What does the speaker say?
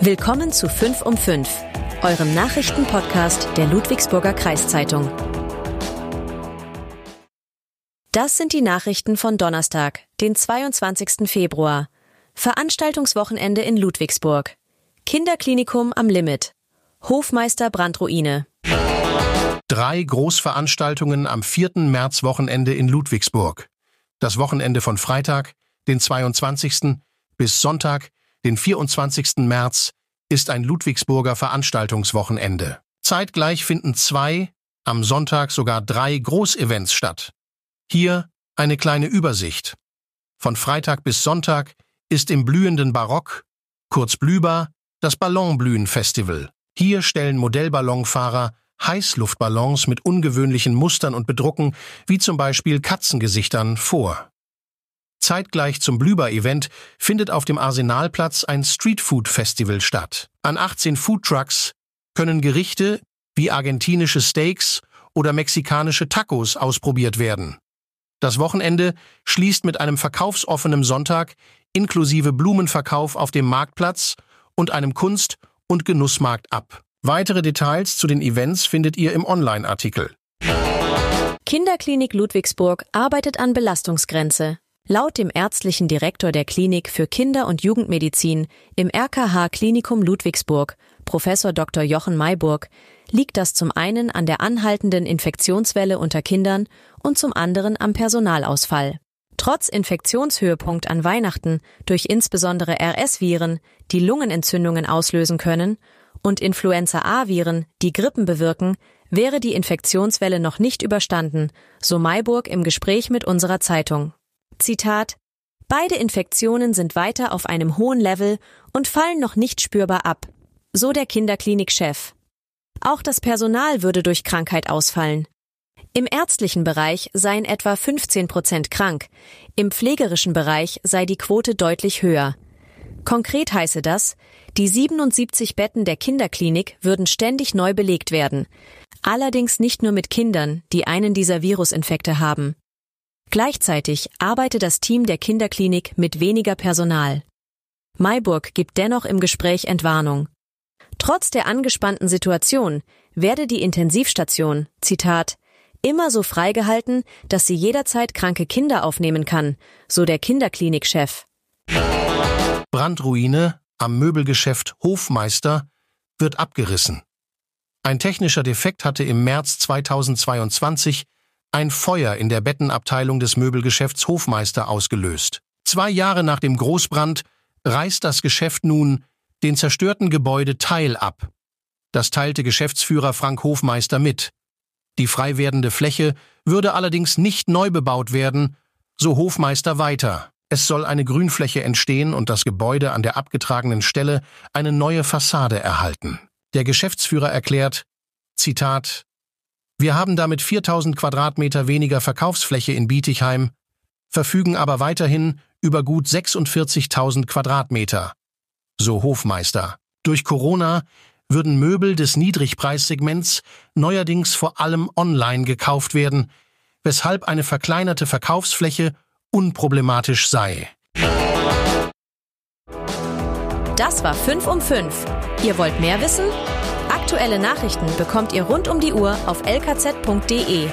Willkommen zu 5 um 5, eurem Nachrichtenpodcast der Ludwigsburger Kreiszeitung. Das sind die Nachrichten von Donnerstag, den 22. Februar. Veranstaltungswochenende in Ludwigsburg. Kinderklinikum am Limit. Hofmeister Brandruine. Drei Großveranstaltungen am 4. März-Wochenende in Ludwigsburg. Das Wochenende von Freitag, den 22. bis Sonntag, den 24. März, ist ein Ludwigsburger Veranstaltungswochenende. Zeitgleich finden zwei, am Sonntag sogar drei Großevents statt. Hier eine kleine Übersicht. Von Freitag bis Sonntag ist im blühenden Barock, kurz Blüber, das Ballonblühen-Festival. Hier stellen Modellballonfahrer Heißluftballons mit ungewöhnlichen Mustern und Bedrucken, wie zum Beispiel Katzengesichtern, vor. Zeitgleich zum Blüber-Event findet auf dem Arsenalplatz ein Streetfood-Festival statt. An 18 Foodtrucks können Gerichte wie argentinische Steaks oder mexikanische Tacos ausprobiert werden. Das Wochenende schließt mit einem verkaufsoffenen Sonntag inklusive Blumenverkauf auf dem Marktplatz und einem Kunst- und Genussmarkt ab. Weitere Details zu den Events findet ihr im Online-Artikel. Kinderklinik Ludwigsburg arbeitet an Belastungsgrenze. Laut dem ärztlichen Direktor der Klinik für Kinder- und Jugendmedizin im RKH Klinikum Ludwigsburg, Professor Dr. Jochen Mayburg, liegt das zum einen an der anhaltenden Infektionswelle unter Kindern und zum anderen am Personalausfall. Trotz Infektionshöhepunkt an Weihnachten durch insbesondere RS-Viren, die Lungenentzündungen auslösen können, und Influenza-A-Viren, die Grippen bewirken, wäre die Infektionswelle noch nicht überstanden, so Mayburg im Gespräch mit unserer Zeitung. Zitat Beide Infektionen sind weiter auf einem hohen Level und fallen noch nicht spürbar ab, so der Kinderklinikchef. Auch das Personal würde durch Krankheit ausfallen. Im ärztlichen Bereich seien etwa 15 Prozent krank, im pflegerischen Bereich sei die Quote deutlich höher. Konkret heiße das, die 77 Betten der Kinderklinik würden ständig neu belegt werden, allerdings nicht nur mit Kindern, die einen dieser Virusinfekte haben. Gleichzeitig arbeite das Team der Kinderklinik mit weniger Personal. Mayburg gibt dennoch im Gespräch Entwarnung. Trotz der angespannten Situation werde die Intensivstation, Zitat, immer so freigehalten, dass sie jederzeit kranke Kinder aufnehmen kann, so der Kinderklinikchef. Brandruine am Möbelgeschäft Hofmeister wird abgerissen. Ein technischer Defekt hatte im März 2022 ein Feuer in der Bettenabteilung des Möbelgeschäfts Hofmeister ausgelöst. Zwei Jahre nach dem Großbrand reißt das Geschäft nun den zerstörten Gebäude Teil ab. Das teilte Geschäftsführer Frank Hofmeister mit. Die frei werdende Fläche würde allerdings nicht neu bebaut werden, so Hofmeister weiter. Es soll eine Grünfläche entstehen und das Gebäude an der abgetragenen Stelle eine neue Fassade erhalten. Der Geschäftsführer erklärt, Zitat, wir haben damit 4000 Quadratmeter weniger Verkaufsfläche in Bietigheim, verfügen aber weiterhin über gut 46.000 Quadratmeter. So Hofmeister. Durch Corona würden Möbel des Niedrigpreissegments neuerdings vor allem online gekauft werden, weshalb eine verkleinerte Verkaufsfläche unproblematisch sei. Das war 5 um 5. Ihr wollt mehr wissen? Aktuelle Nachrichten bekommt ihr rund um die Uhr auf lkz.de.